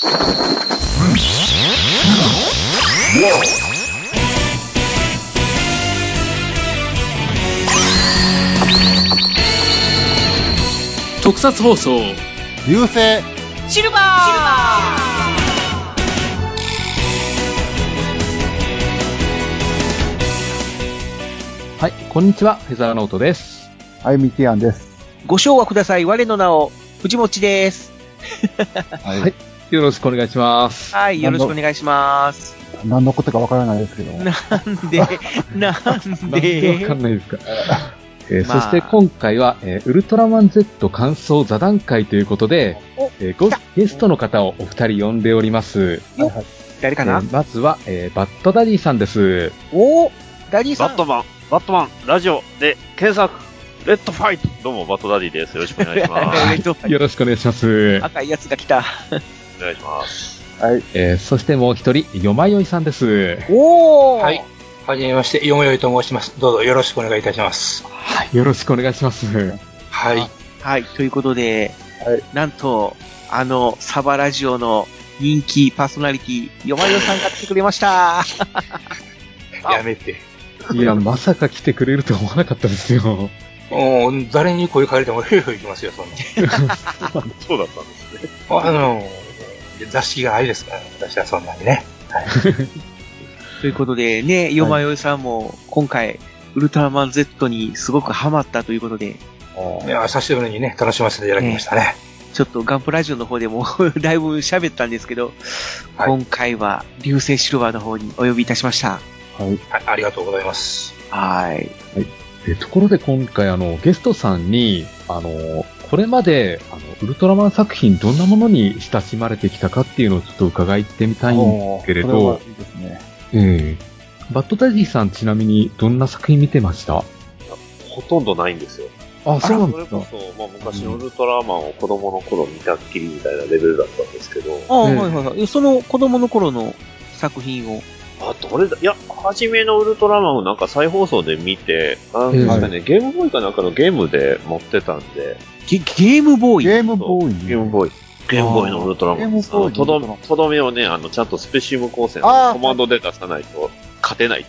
特撮放送。流星。シルバー。はいこんにちは。フェザーノートです。はい、ミキアンです。ご賞はください。我の名を、藤持です。ははいよろしくお願いしますはい、よろしくお願いします。何のことかわからないですけども。なんで、なんで？でわかんないですかえーまあそして今回は、えーウルトラマン Z 感想座談会ということで、おえーゲストの方をお二人呼んでおります。誰かな、えーまずは、えーバッドダディさんです。おーダディさん。バットマン、バットマン、ラジオで検索、レッドファイトどうも、バットダディです。よろしくお願いします。えっとよろしくお願いします。赤いやつが来た。お願いします。はい。えーそしてもう一人、よまよいさんです。おーはい。はじめまして、よもよいと申します。どうぞよろしくお願いいたします。はい、よろしくお願いします。はい。はい、ということで、はいなんと、あの、サバラジオの人気パーソナリティ、よまよさんが来てくれました。やめて。いや、まさか来てくれると思わなかったですよ。もう、誰に声かけても、ふよふよいきますよ、そんな。そうだったんですね。あの、雑誌がありですから、私はそんなにね。ということでね、よまよいさんも今回、ウルトラマン Z にすごくハマったということで、いや、久しぶりにね、楽しませていただきましたね。ちょっとガンプラジオの方でも だいぶ喋ったんですけど、はい今回は流星シルバーの方にお呼びいたしました。はい。はい、ありがとうございます。はい。えところで今回あの、ゲストさんに、あの、これまで、あの、ウルトラマン作品どんなものに親しまれてきたかっていうのをちょっと伺ってみたいんですけれど。いいですね。ええ。バッドダディさんちなみにどんな作品見てました？ほとんどないんですよ。あ、そうなんですか。それこそ、まあ、昔のウルトラマンを子供の頃見たっきりみたいなレベルだったんですけど、あ、ええ。はいはいはい。その子供の頃の作品を？あ、どれだ？いや、初めのウルトラマンをなんか再放送で見て、なんかね、ゲームボーイかなんかのゲームで持ってたんで、ゲゲームボーイ。ゲームボーイ。ゲームボーイ。ゲームボーイのウルトラマンです。ゲームボーイあのとどとどめをね、あの、ちゃんとスペシウム光線のコマンドで出さないと勝てない。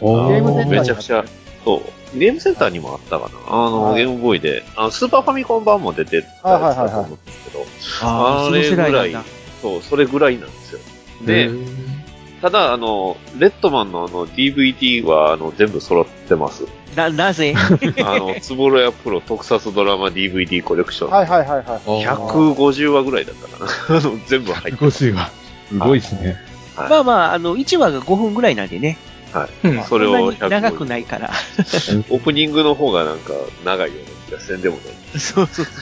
おゲームセンターにめちゃくちゃ、そう。ゲームセンターにもあったかな。あの、はいゲームボーイで、あの、スーパーファミコン版も出てたやつだと思うんですけど、ああ、その世代なんだ。そう、それぐらいなんですよ。で、ただ、あの、レッドマンのあの、DVD は、あの、全部揃ってます。な、なぜ？あの、つぼろやプロ特撮ドラマ DVD コレクション。はいはいはいはい。150話ぐらいだったかな。あの、全部入ってます。150は。すごいですね。はいまあまあ、あの、1話が5分ぐらいなんでね。うん。それをそんなに長く150ないから。オープニングの方がなんか長いような気がせんでもない。そうそうそう。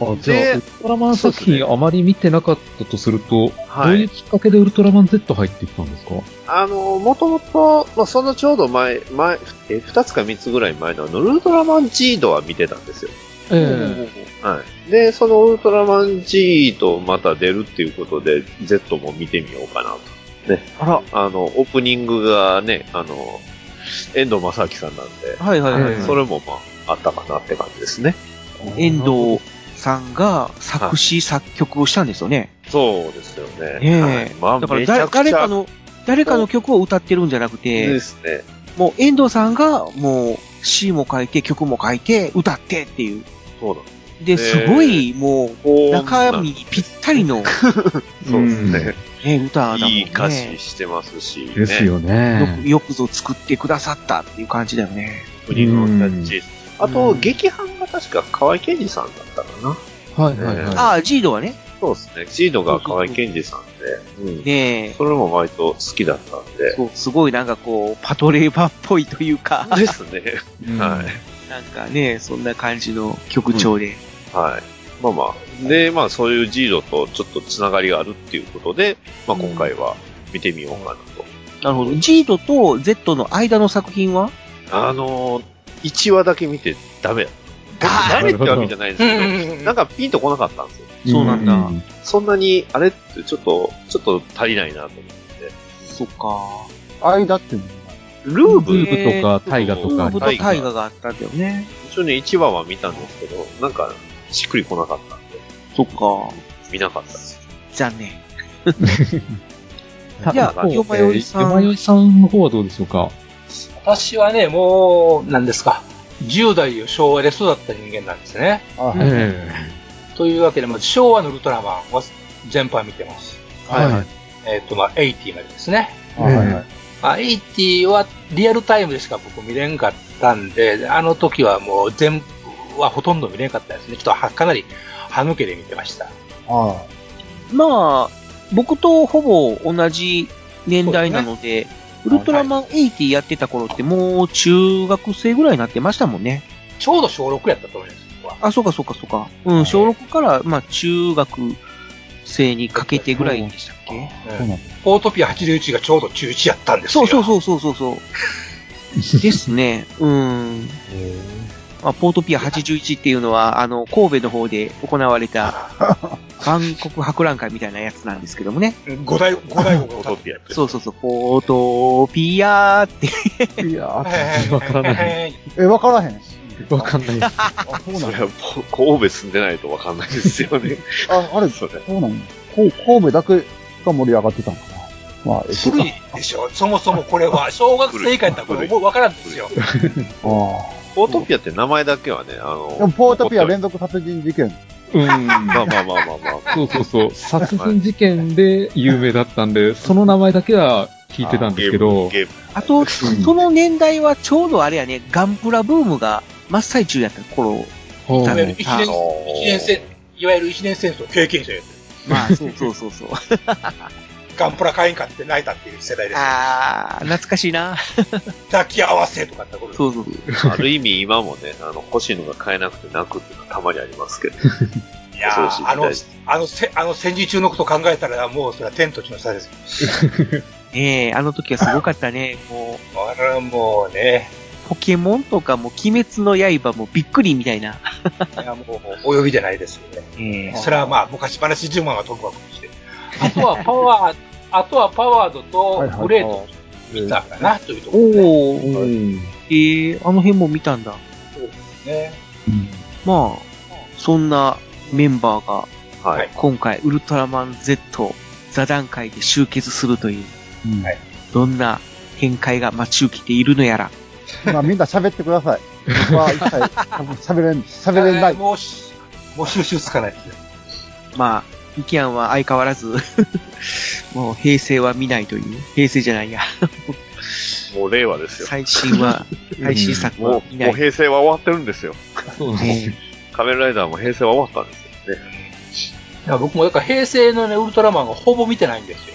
あじゃあ、トラマン作品あまり見てなかったとすると、はいどういうきっかけでウルトラマン Z 入ってきたんですか？あの、もともと、まあ、そのちょうど前、前、え、二つか三つぐらい前のあの、ウルトラマン G ドは見てたんですよ。えはい。で、そのウルトラマン G とまた出るっていうことで、Z も見てみようかなと。あら。あの、オープニングがね、あの、遠藤正明さんなんで、はいはいはい。ええそれもまあ、あったかなって感じですね。遠藤さんが作詞作曲をしたんですよね。そうですよね。ねえはいまあ、だから誰かの、誰かの曲を歌ってるんじゃなくでて、すね。もう遠藤さんがもう詩も書いて曲も書いて歌ってっていう。そうだ。で、すごいもう中身にぴったりの、そうですね。ね、歌だもんね。いい歌詞してますし、ね。ですよよねく。よくぞ作ってくださったっていう感じだよね。国のキャッチ。あと、うん劇版が確か河合健二さんだったかな。はいはいはい。ああ、ジードはね。そうですね。シードが河合健二さんで、うん。ねえ。それも割と好きだったんで。そう、すごいなんかこう、パトレーバーっぽいというか、ですね。うんはい。なんかね、そんな感じの曲調で。はい。まあまあ。で、まあそういうジードとちょっとつながりがあるっていうことで、まあ今回は見てみようかなと。なるほど。ジードと Z の間の作品は？あのー、1話だけ見てダメだった。あーダメってわけじゃないですけど、うんなんかピンとこなかったんですよ。そうなんだんそんなに、あれってちょっと、ちょっと足りないなと思って。そっか。間っていうのはルーブルーブとかタイガとかルーブとタイガがあったんだよね。一応ね、1話は見たんですけど、なんか、しっくりこなかったんで。そっか。見なかったです。残念。た じゃあこうよまよいさんえーよまよいさんの方はどうでしょうか？私はね、もう、何ですか？10代を昭和で育った人間なんですね。というわけで、まず昭和のウルトラマンは全般見てます。えはい。えっ、と、まあ、80までですね。あはいはい。まあ、80はリアルタイムでしか僕見れんかったんで、あの時はもう全部はほとんど見れんかったですね。ちょっとはかなり歯抜けで見てました。あまあ、僕とほぼ同じ年代なので、ウルトラマン80やってた頃ってもう中学生ぐらいになってましたもんね。ちょうど小6やったと思います、僕は。あ、そうかそうかそうか。うん、小6から、まあ中学生にかけてぐらいでしたっけ？うなんです。ポートピア81がちょうど中1やったんですよ。そうそうそうそうそうそう。ですね。うん。まあ、ポートピア81っていうのは、あの、神戸の方で行われた、万国博覧会みたいなやつなんですけどもね。うん。五代、五代フォ国トピアって。そうそうそう、ポートピアって。いやー、わからないい。え、わからへん。わかんないです。あ、そうなんだ。それは神戸住んでないとわかんないですよね。あ、あれ、それ。そうなんだ。こう神戸だけが盛り上がってたのかな。まあ、えっと古いでしょ。そもそもこれは、小学生以下やったらこれわからんですよ。あフォトピアって名前だけはね、あのあ。でも、ポートピア連続殺人事件。うん。まあまあまあまあまあ。そうそうそう。殺人事件で有名だったんで、その名前だけは聞いてたんですけど。あと、その年代はちょうどあれやね、ガンプラブームが真っ最中やった頃。ほういわゆる一年、あ一年戦、いわゆる一年戦争経験者やまあ、そうそうそうそう。ガンプラ買えんかって泣いたっていう世代ですよ。あー、懐かしいな。抱き合わせとかってことそうそうそう。ある意味今もね、あの、欲しいのが買えなくて泣くっていうのはたまにありますけど。いやあのあの、せあの戦時中のこと考えたら、もうそれは天と地の差です。ねえ、あの時はすごかったね。もう、あれはもうね、ポケモンとかも鬼滅の刃もびっくりみたいな。いやもう、お呼びじゃないですよね。えそれはまあ、昔話10万は飛ぶわけとして。あとはパワー、あとはパワードとグレート見たかな、というところで、ね。おえー、あの辺も見たんだ。ね。まあ、そんなメンバーがはい。今回ウルトラマン Z 座談会で集結するという、うんはいどんな展開が待ち受けているのやら。まあ、みんな喋ってください。僕は一切喋れん、喋れない。もうし、もう収集つかないですよ。まあ、ミキアンは相変わらず、もう平成は見ないという。平成じゃないや。もう令和ですよ。最新は、最新作は見ない。もう平成は終わってるんですよ。そうです。仮面ライダーも平成は終わったんですよね。いや僕もだから平成のね、ウルトラマンがほぼ見てないんですよ。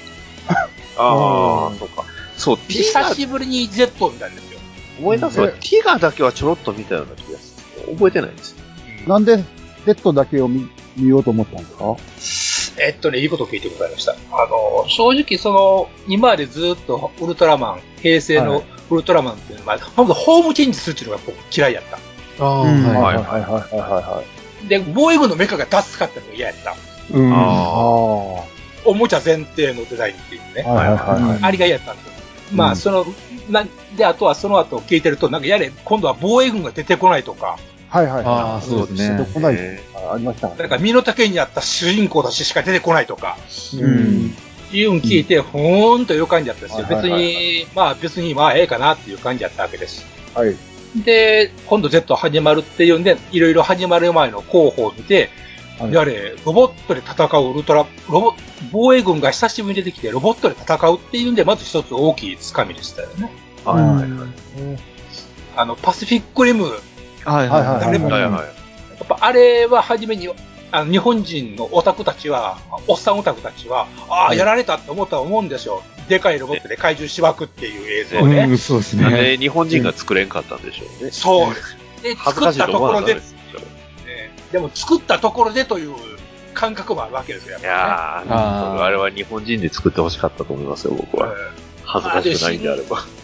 ああ、そうか。そう、ティガ久しぶりに Z を見たんですよ。思い出すわ。ティガだけはちょろっと見たような気がする。覚えてないんですよ。なんで、セットだけを見、見ようと思ったんですか？えっとね、いいこと聞いてございました。あの、正直その、今までずっとウルトラマン、平成はのいウルトラマンっていうのは、ほんとホームチェンジするっていうのが僕嫌いやった。ああ、うんははいはいはいはいはい。で、防衛軍のメカがダスかったのが嫌やった。い。うん。あああ。おもちゃ前提のデザインっていうね。はいはいはいはい。あれが嫌やったんですよ。まあ、うんその、な、で、あとはその後聞いてると、なんかやれ、今度は防衛軍が出てこないとか、はいはいあはあ、そうですね出。てこないねあありましたなんか身の丈にあった主人公たちしか出てこないとか、うん。いうの聞いて、ふーんという感じだったんですよ。別に、まあ別に、まあええかなっていう感じだったわけです。はい。で、今度 Z 始まるっていうんで、いろいろ始まる前の候補を見て、はいやれ、ロボットで戦うウルトラ、ロボ、防衛軍が久しぶりに出てきて、ロボットで戦うっていうんで、まず一つ大きいつかみでしたよね。はいはいはい。あの、パシフィックリム、はいはいはいはい誰もはいはい。やっぱあれは初めに、あの日本人のオタクたちは、おっさんオタクたちは、ああ、やられたって思ったと思うんですよ。でかいロボットで怪獣しばくっていう映像ね。うん、そうですなんね。で日本人が作れんかったんでしょうね。そう。で、作っ恥ずかしいとたところで、でも作ったところでという感覚もあるわけですよ、やっいぱやー、あーあれは日本人で作ってほしかったと思いますよ、僕は。恥ずかしくないんであれば。うん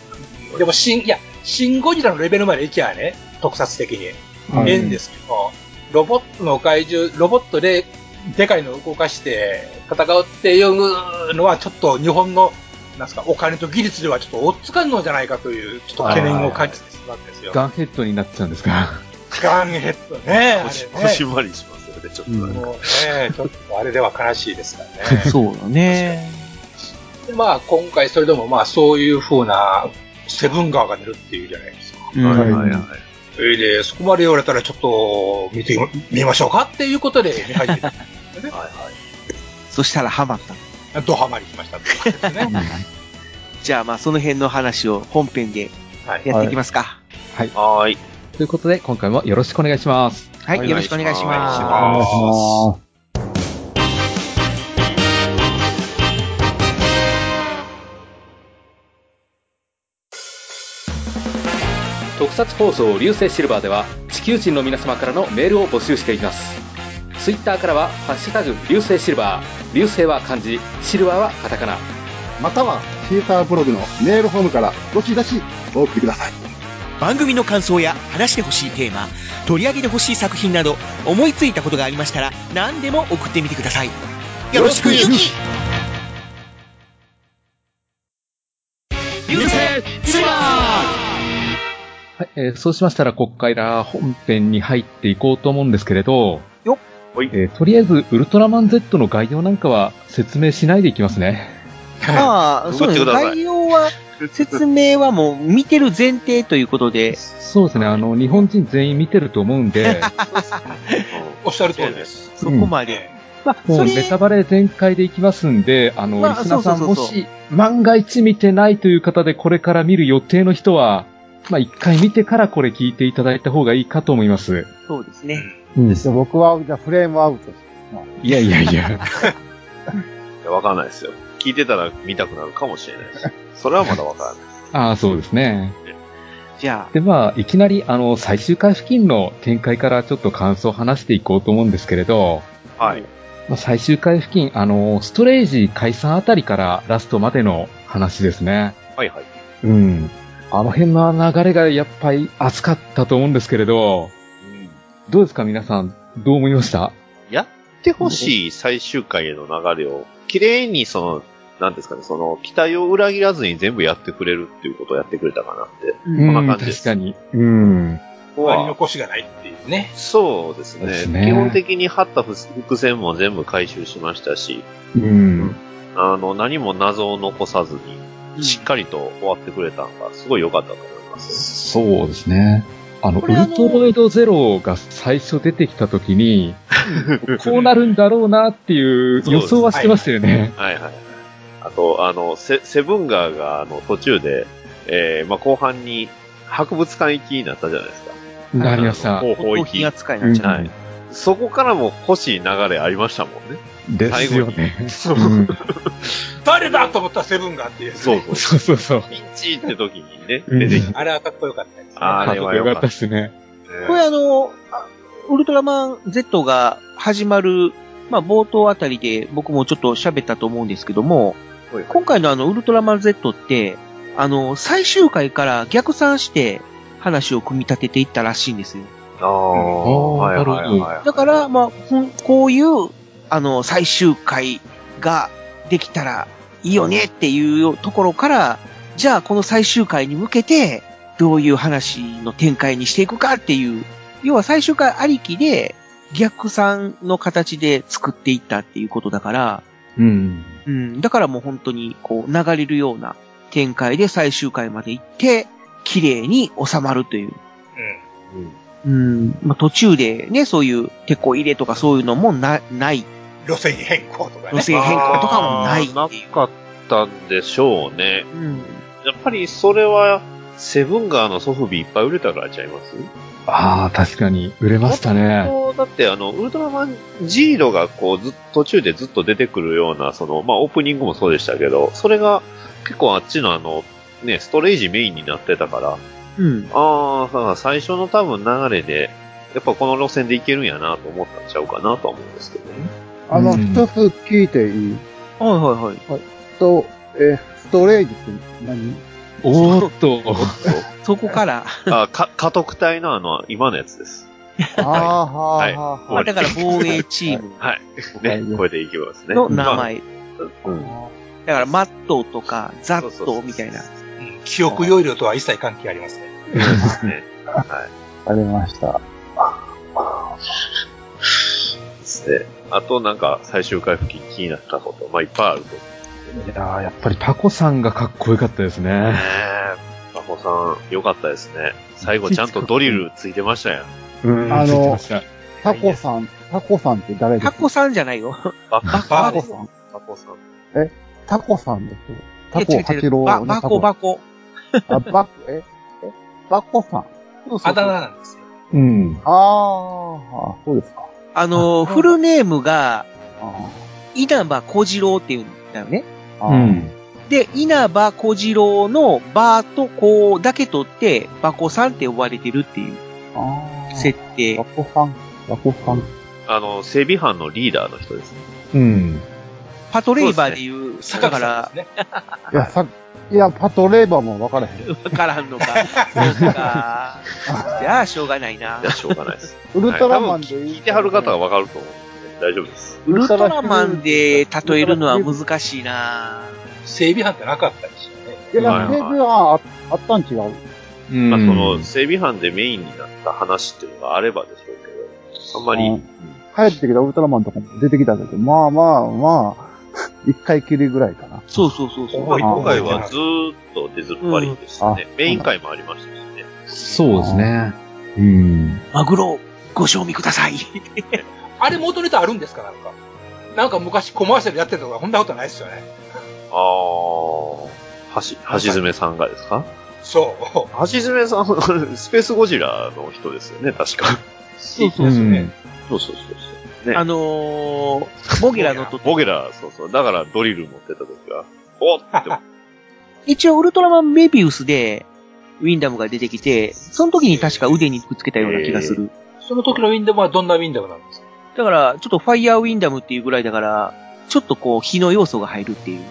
でも、シン、いや、シンゴジラのレベルまでいきゃね、特撮的に。はいええんですけど、ロボットの怪獣、ロボットででかいのを動かして戦うっていうのはちょっと日本の、なんすか、お金と技術ではちょっと追っつかんのじゃないかという、ちょっと懸念を感じてしまうんですよ。ガンヘッドになっちゃうんですか？ガンヘッドね。腰腰回りしますよね。で、ちょっとなんか。もうね、ちょっとあれでは悲しいですからね。そうだね。でまあ、今回それでもまあ、そういう風な、セブン川が出るっていうじゃないですか。うんはいはいはい。それで、そこまで言われたらちょっと、見てみましょうかっていうことで 見始めた。はいはい。そしたらハマった。ドハマりしましたってですね。じゃあまあその辺の話を本編ではい。やっていきますか。はーい。ということで、今回もよろしくお願いします。はい、はいよろしくお願いします。特撮放送流星シルバーでは地球人の皆様からのメールを募集しています。ツイッターからは「ハッシュタグ流星シルバー」流星は漢字シルバーはカタカナ。または、シーターブログのメールフォームからどしどしお送りください。番組の感想や話してほしいテーマ、取り上げてほしい作品など、思いついたことがありましたら、何でも送ってみてください。よろしく。ゆき流星シルバはい、えーそうしましたら、ここから本編に入っていこうと思うんですけれど、よっ。はい。えーとりあえず、ウルトラマン Z の概要なんかは説明しないでいきますね。まあ、そうです概要は、説明はもう見てる前提ということで、そうですね、あの、日本人全員見てると思うんで、おっしゃる通りです。そこまで。まあ、もそうれネタバレ全開でいきますんで、あの、まあリスナーさんもし、万が一見てないという方でこれから見る予定の人は、まあ一回見てからこれ聞いていただいた方がいいかと思います。そうですね。うん。じゃあ僕は、じゃあフレームアウト。いやいやいや。いやわかんないですよ。聞いてたら見たくなるかもしれないです。それはまだわからない。ああ、そうですね。じゃで、まあ、いきなり、あの、最終回付近の展開からちょっと感想を話していこうと思うんですけれど、はい。まあ、最終回付近、あの、ストレージ解散あたりからラストまでの話ですね。はいはい。うん。あの辺の流れがやっぱり熱かったと思うんですけれど、どうですか皆さん、どう思いました？やってほしい最終回への流れを、綺麗にその、なんですかね、その、期待を裏切らずに全部やってくれるっていうことをやってくれたかなって。あ、うん、な感じです確かに。うん。ここ割りは残しがないっていうね。そうですねですね基本的に張った伏線も全部回収しましたし、うん。あの、何も謎を残さずに、しっかりと終わってくれたのが、すごい良かったと思います。そうですね。あの、ウルトロイドゼロが最初出てきた時に、こうなるんだろうなっていう予想はしてましたよね。はいはいはい。あと、あの、セセブンガーが、あの、途中で、えー、まあ、後半に、博物館行きになったじゃないですか。なりました。方法放行き。品扱いになっちゃう。はい。そこからも欲しい流れありましたもんね。ですよね。そううん誰だと思ったらセブンがっていう、ね。そうそう。そうそうそう。ピンチって時にね、うん出てきて。あれはかっこよかったですね。あれは良かったよかったですね。これあの、あウルトラマン Z が始まる、まあ冒頭あたりで僕もちょっと喋ったと思うんですけども、今回のあのウルトラマン Z って、あの、最終回から逆算して話を組み立てていったらしいんですよ。ああ、はいはいなるほはい。だから、まあ、こういう、あの、最終回ができたらいいよねっていうところから、じゃあこの最終回に向けて、どういう話の展開にしていくかっていう、要は最終回ありきで、逆算の形で作っていったっていうことだから、うん。うん、だからもう本当にこう流れるような展開で最終回まで行って、綺麗に収まるという。うん。うん、まあ途中でね、そういうテこ入れとかそういうのもな、ない。路線変更とかね。路線変更とかもないなかったんでしょうね。うん。やっぱりそれは、セブンガーのソフビいっぱい売れたからちゃいます？ああ、確かに、売れましたね。だって、あの、ウルトラマンジーロがこう、ず途中でずっと出てくるような、その、まあ、オープニングもそうでしたけど、それが結構あっちのあの、ね、ストレージメインになってたから、うん。ああ、だから最初の多分流れで、やっぱこの路線でいけるんやなと思ったんちゃうかなとは思うんですけどね。あの、うん一つ聞いていい？はいはいはい。と、えーストレージって何？おーっと。そこから、あ、か、家督隊のあの、今のやつです。ああ、ははいあ、はあ、まあはだから防衛チームはい。はいね、これでいきますね。の名前。まあ。うん。だからマットとかザットみたいな。うん記憶容量とは一切関係ありません。ですね。はい。ありました。で、あとなんか最終回付近気になったこと、まあいっぱいあると思いやーやっぱりタコさんがかっこよかったですう。ねね。え。タコさん、よかったですね。最後ちゃんとドリルついてましたやん。うんあのタコさん、タコさんって誰ですか？タコさんじゃないよ。ババタコさんタコさん。タコさんです。タコ八郎ばバのタコ。コバコ。あ、バコ、ええバコさん。そうそうあだ名なんですよ。うん。あーあ、そうですか。あの、フルネームが、あ稲葉小次郎っていうんだよね。ーあーうん。で、稲葉小次郎のバーとコだけ取って、バコさんって呼ばれてるっていうあー設定バ。コさん、バコさん。あの、整備班のリーダーの人ですね。うん。パトレイバーでいう、坂だから木さん、ですね。いや、さ、いや、パトレーバーも分からへん。わからんのか。そうか。じゃあ、しょうがないなじゃ。あしょうがないです。ウルトラマンではい聞いてはる方はわかると思うんで、大丈夫です。ウルトラマンで例えるのは難しいな整備班ってなかったですよね。いや、はいはいテープはああったん違う。うん。まあ、その、整備班でメインになった話っていうのがあればでしょうけど、あんまり、うん帰ってきたウルトラマンとかも出てきたけど、まあまあまあ、一回きりぐらいかな。そうそうそうそう。回はずーっと出ずっぱりでしたね。うんメイン回もありましたしね。そうですね。うん。マグロ、ご賞味ください。あれ元ネタあるんですか？なんか。なんか昔コマーシャルやってたとか、こんなことないですよね。あー、はし、橋爪さんがですか？そう。橋爪さん、スペースゴジラの人ですよね、確か。そうそうそう。ん。そうそうそうそう。ね。あのー、ボゲラのとボゲラ、そうそう。だからドリル持ってた時は、おっって 一応ウルトラマンメビウスで、ウィンダムが出てきて、その時に確か腕にくっつけたような気がする。その時のウィンダムはどんなウィンダムなんですか？だから、ちょっとファイヤーウィンダムっていうぐらいだから、ちょっとこう、火の要素が入るっていう。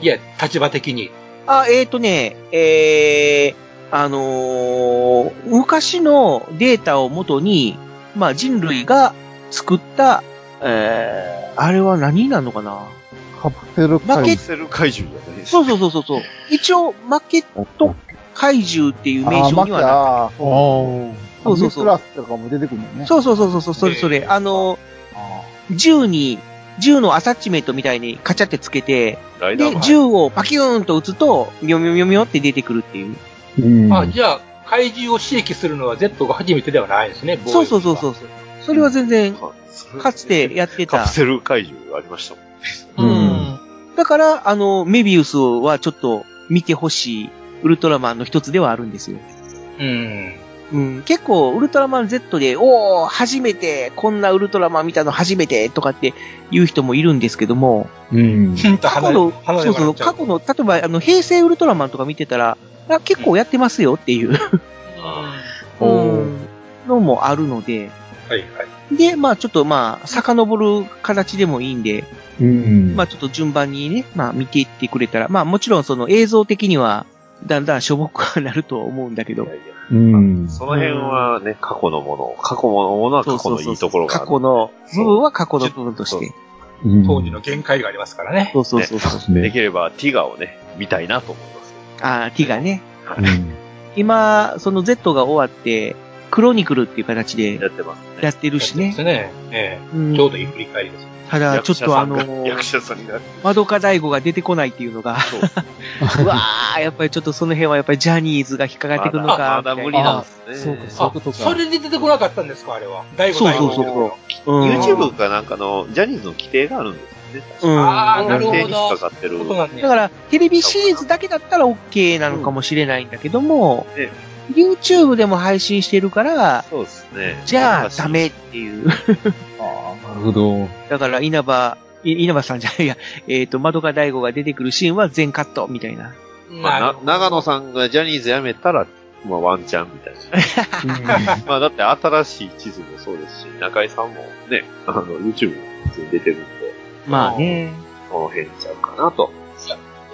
いや、立場的に。あ、えーとね、えー、あのー昔のデータをもとに、まあ人類が作った、えー、あれは何になるのかな？カプセルマケ怪カプセル怪獣そうそうそうそうそう。一応、マーケット怪獣っていう名称にはなっあー、ああ。そうそうそうラスとかも出てくるのね。そうそうそうそう、それそれ。あの、あ銃に、銃のアタッチメントみたいにカチャってつけて、で、銃をパキューンと撃つと、ミョミョミョミョって出てくるっていう。うん。あ、じゃあ、怪獣を刺激するのは Z が初めてではないですね。。そうそうそうそうう。それは全然、かつてやってたカプ。セル怪獣ありましたもん。ううんん。だから、あの、メビウスはちょっと見てほしいウルトラマンの一つではあるんですよ。うん。うん、結構、ウルトラマン Z で、おー、初めて、こんなウルトラマン見たの初めて、とかって言う人もいるんですけども、うん。過去の、そうそう、過去の、例えば、あの、平成ウルトラマンとか見てたら、あ結構やってますよっていう、うん のもあるので、はいはい。で、まあちょっとまあ、遡る形でもいいんで、うん。まあちょっと順番にね、まあ見ていってくれたら、まあもちろんその映像的には、だんだんしょぼくはなるとは思うんだけどいや、いやうん。その辺はね、過去のもの、過去のものは過去のいいところがある。過去の部分は過去の部分として。うん当時の限界がありますからね。そうそうそうそう。ねできればティガをね、見たいなと思います。ああ、ティガね。うん今、その Z が終わって、クロニクルっていう形でやってますね。やってるしねです。ね。えうんえ。ちょうどいい振り返りです。ただ、ちょっとあの役者さんが。マドカ大悟が出てこないっていうのが、うわー、やっぱりちょっとその辺はやっぱりジャニーズが引っかかってくるのまだか。まだ無理なんですね。そうか、そういうあこと、か。それで出てこなかったんですかあれは。大悟そうそうそうそう。うん YouTube かなんかのジャニーズの規定があるんですよね。うんあーなるほどかかだから、テレビシリーズだけだったら OK なのかもしれないんだけども、え YouTube でも配信してるから、そうですね。じゃあダメっていう。ああ、なるほど。だから稲葉、い稲葉さんじゃないや、えっ、と、窓か大悟が出てくるシーンは全カットみたいな。まあ、な長野さんがジャニーズ辞めたら、まあワンチャンみたいな。まあだって新しい地図もそうですし、中井さんもね、あの、YouTube に普通に出てるんで、まあね。その辺ちゃうかなと。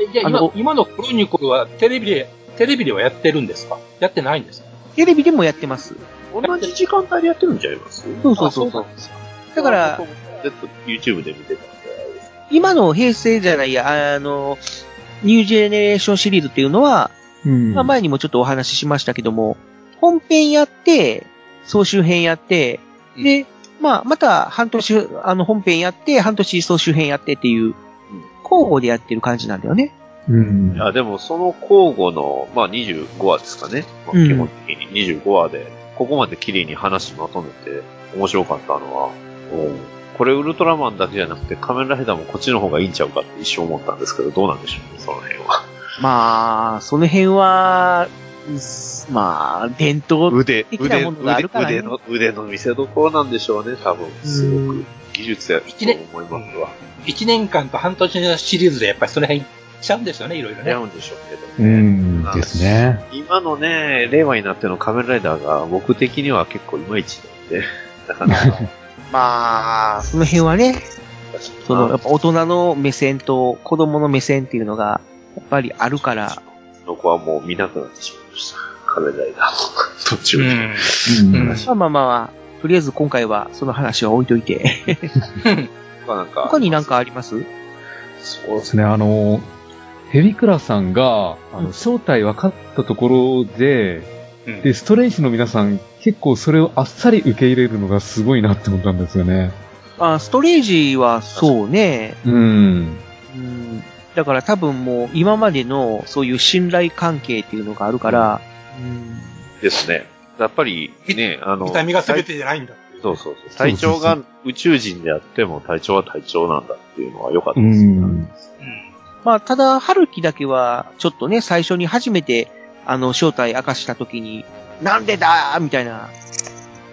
えじゃあ今、今のクロニクルはテレビで、テレビではやってるんですか？やってないんですか？テレビでもやってます。同じ時間帯でやってるんちゃいますそうそうそうそう。だから、ずっと YouTube で見てたんで、今の平成じゃないや、あの、ニュージェネレーションシリーズっていうのは、うん。まあ前にもちょっとお話ししましたけども、本編やって、総集編やって、で、まあ、また半年、あの、本編やって、半年総集編やってっていう、交互でやってる感じなんだよね。うんい。や、でもその交互の、まあ25話ですかね。まあうん基本的に25話で、ここまで綺麗に話まとめて面白かったのは、うんこれウルトラマンだけじゃなくて仮面ライダーもこっちの方がいいんちゃうかって一瞬思ったんですけど、どうなんでしょうね、その辺は。まあ、その辺は、うまあ、伝統腕、腕、的なものがあるからね腕の、腕の見せ所なんでしょうね、多分。すごうんく。技術やと一年思いますわ。1年間と半年のシリーズでやっぱりその辺ちゃうんですよね、いろいろね。やうんでしょうけうどね。ん。ですね。今のね、令和になっての仮面ライダーが僕的には結構いまいちなんで、なかなか。まあ、その辺はね、その、やっぱ大人の目線と子供の目線っていうのが、やっぱりあるから、その子はもう見なくなってしまいました。仮面ライダー途中で。うん。まあまあまあまあ、とりあえず今回はその話は置いといて、他。他になんかあります？そうですね、あの、ヘビクラさんが、あうんの、正体分かったところで、うんで、ストレンジの皆さん、結構それをあっさり受け入れるのがすごいなって思ったんですよね。あストレージはそうね、うん。うん、だから多分もう今までのそういう信頼関係っていうのがあるから、うんですね。やっぱりね、あの、見た目が全てじゃないんだ。そうそうそう。隊長が宇宙人であっても隊長は隊長なんだっていうのは良かったうですね。ん。うん。まあ、ただ、春樹だけは、ちょっとね、最初に初めて、あの、正体明かした時に、なんでだーみたいな、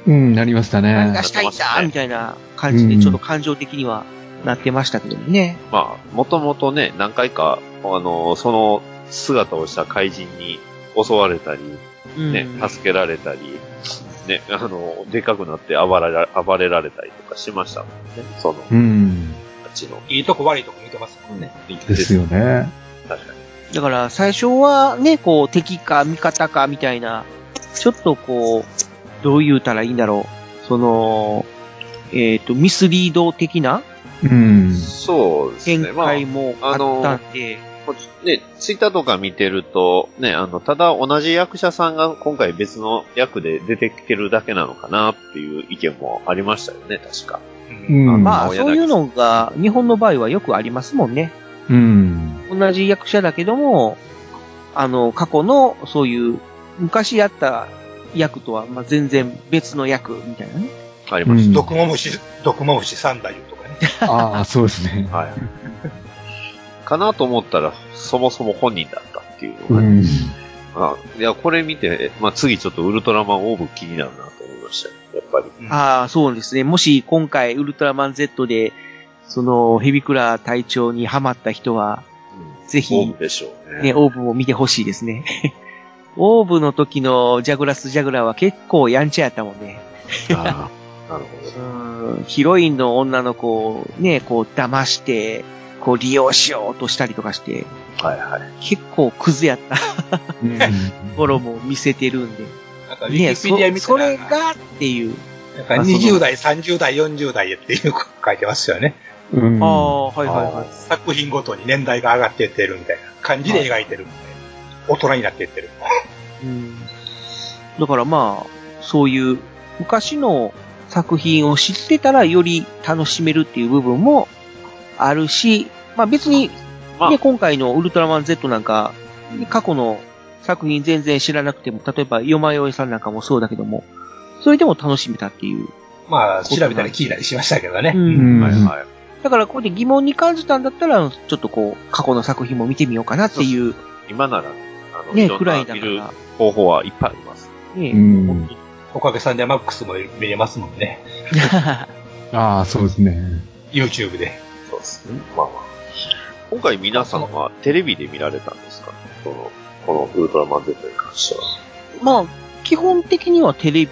うん、なりましたね何が。したいんだーみたいな感じで、うんちょっと感情的にはなってましたけどもね。まあ、もともとね、何回か、あの、その姿をした怪人に襲われたり、うん。ね、助けられたり、ね、あの、でかくなって暴れら暴れられたりとかしましたもんね。その、うん。ちの。いいとこ悪いとこ見てますもんね。ですよね。確かに。だから、最初はね、こう、敵か味方かみたいな、ちょっとこう、どう言うたらいいんだろう。その、えっ、と、ミスリード的なうん。そうです展ね。まあ、開もあったんで、ね、ツイッターとか見てると、ね、あの、ただ同じ役者さんが今回別の役で出てきてるだけなのかなっていう意見もありましたよね、確か。うん。まあ、そういうのが、日本の場合はよくありますもんね。うん。同じ役者だけども、あの、過去の、そういう、昔やった役とは、まあ、全然別の役みたいなね。ありましうん毒モムシ、毒モムシ三太夫とかね。ああ、そうですね。た。はい。かなと思ったら、そもそも本人だったっていううのが、ん。あいや、これ見て、まあ、次ちょっとウルトラマンオーブ気になるなと思いましたよ。やっぱり。ああ、そうですね。もし今回、ウルトラマン Z で、その、ヘビクラ隊長にハマった人は、ぜひオーブでしょうね。ね、オーブを見てほしいですね。オーブの時のジャグラス・ジャグラーは結構やんちゃやったもんね。ああなるほど。うんヒロインの女の子をね、こう騙して、こう利用しようとしたりとかして、はいはい。結構クズやったうん。ところも見せてるんで。なんか、ウィキペディア見たそられがっていう。なんか20代、30代、40代っていう書いてますよね。うん。ああ、はいはいはい。作品ごとに年代が上がっていってるみたいな感じで描いてるみたいな。大人になっていってる。うんだからまあ、そういう昔の作品を知ってたらより楽しめるっていう部分もあるし、まあ別に、まあね、今回のウルトラマン Z なんか、過去の作品全然知らなくても、例えば、よまよいさんなんかもそうだけども、それでも楽しめたっていう。まあ、調べたり聞いたりしましたけどね。うん。はいはい。だから、ここで疑問に感じたんだったら、ちょっとこう、過去の作品も見てみようかなっていう、今なら、あの、ね、くらいだかな見るら、方法はいっぱいあります。ね、うん。おかげさんでマックスも見れますもんね。ああ、そうですね。YouTube で。そうですね。まあまあ。今回皆さんはテレビで見られたんですかその、このウルトラマン Z に関しては。まあ、基本的にはテレビ。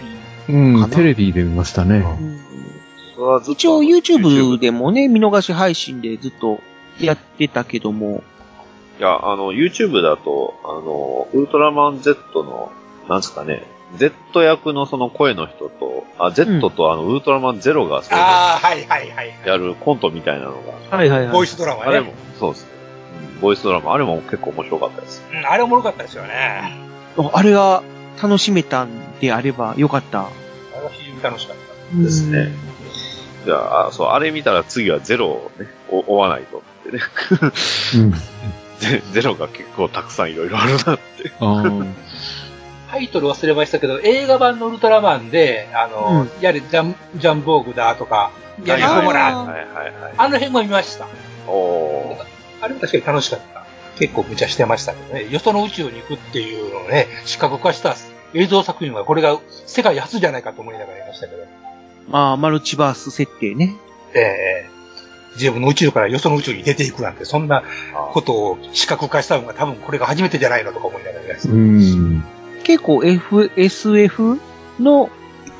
うん、テレビで見ましたね。それはずっと一応 YouTube でもね、見逃し配信でずっとやってたけども、いや、あの、YouTube だと、あの、ウルトラマン Z の、なんですかね、Z 役のその声の人と、あ、Z とあの、ウルトラマンゼロがそれああ、はいはいはい。やるコントみたいなのが、はいはいボイスドラマね。あれも、そうですね。うんボイスドラマ、あれも結構面白かったです。うん、あれおもろかったですよね。あれが楽しめたんであればよかった。あれは非常に楽しかった。ですねじゃあ、あそう、あれ見たら次はゼロをね、お追わないとってね。うん。ゼゼロが結構たくさんいろいろあるなって。タイトル忘れましたけど、映画版のウルトラマンで、あの、やれジャン、ジャンボーグだとか、やれはいゴモラ、あーはいはいはい。あの辺も見ました。おー。あれも確かに楽しかった。結構無茶してましたけどね。よその宇宙に行くっていうのをね、視覚化した映像作品はこれが世界初じゃないかと思いながらやりましたけど。まあ、マルチバース設定ね。ええ自分の宇宙からよその宇宙に出ていくなんて、そんなあことを視覚化したのが多分これが初めてじゃないのとか思いながらやりましたうん。結構 F、SF の、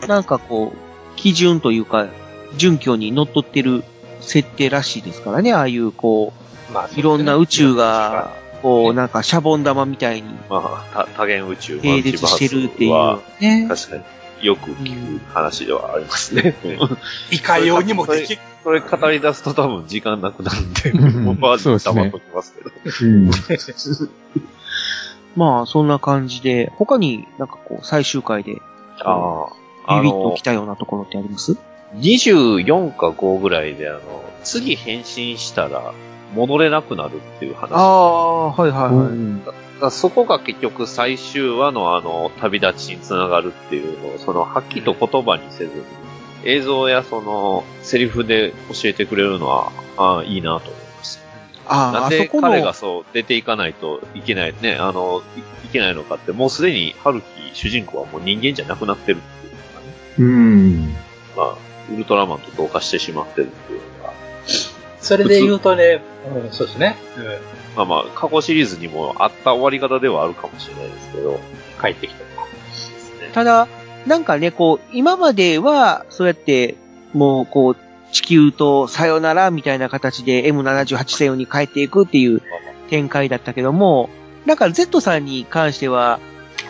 なんかこう、基準というか、準拠に則っってる設定らしいですからね。ああいう、こまあ、う、いろんな宇宙が、こう、なんかシャボン玉みたいにまあ、多多元宇宙並列してるっていうはね。確かによく聞く話ではありますね。いかようにもでき、それ語り出すと多分時間なくなるんで、うん僕はそうですね黙っときますけど。うん。まあ、そんな感じで、他になんかこう、最終回で、ああ。ビビッとき、たようなところってあります？24か5ぐらいで、あの、次変身したら戻れなくなるっていう話。あ、はいはうんだそこが結局最終話のあの、旅立ちにつながるっていうのを、その、はっきりと言葉にせずに、映像やその、セリフで教えてくれるのは、ああ、いいなと思います。ああ、なんで彼がそう出ていかないといけないね、あの、いいけないのかって、もうすでに春樹主人公はもう人間じゃなくなってるっていうかね。うん。まあ、ウルトラマンと同化してしまってるっていうのが、それで言うとね、うん、そうですね。うん。まあまあ、過去シリーズにもあった終わり方ではあるかもしれないですけど、帰ってきて。ですね。ただ、なんかね、こう、今までは、そうやって、もう、こう、地球とさよならみたいな形で M78 星雲に帰っていくっていう展開だったけども、なんか Z さんに関しては、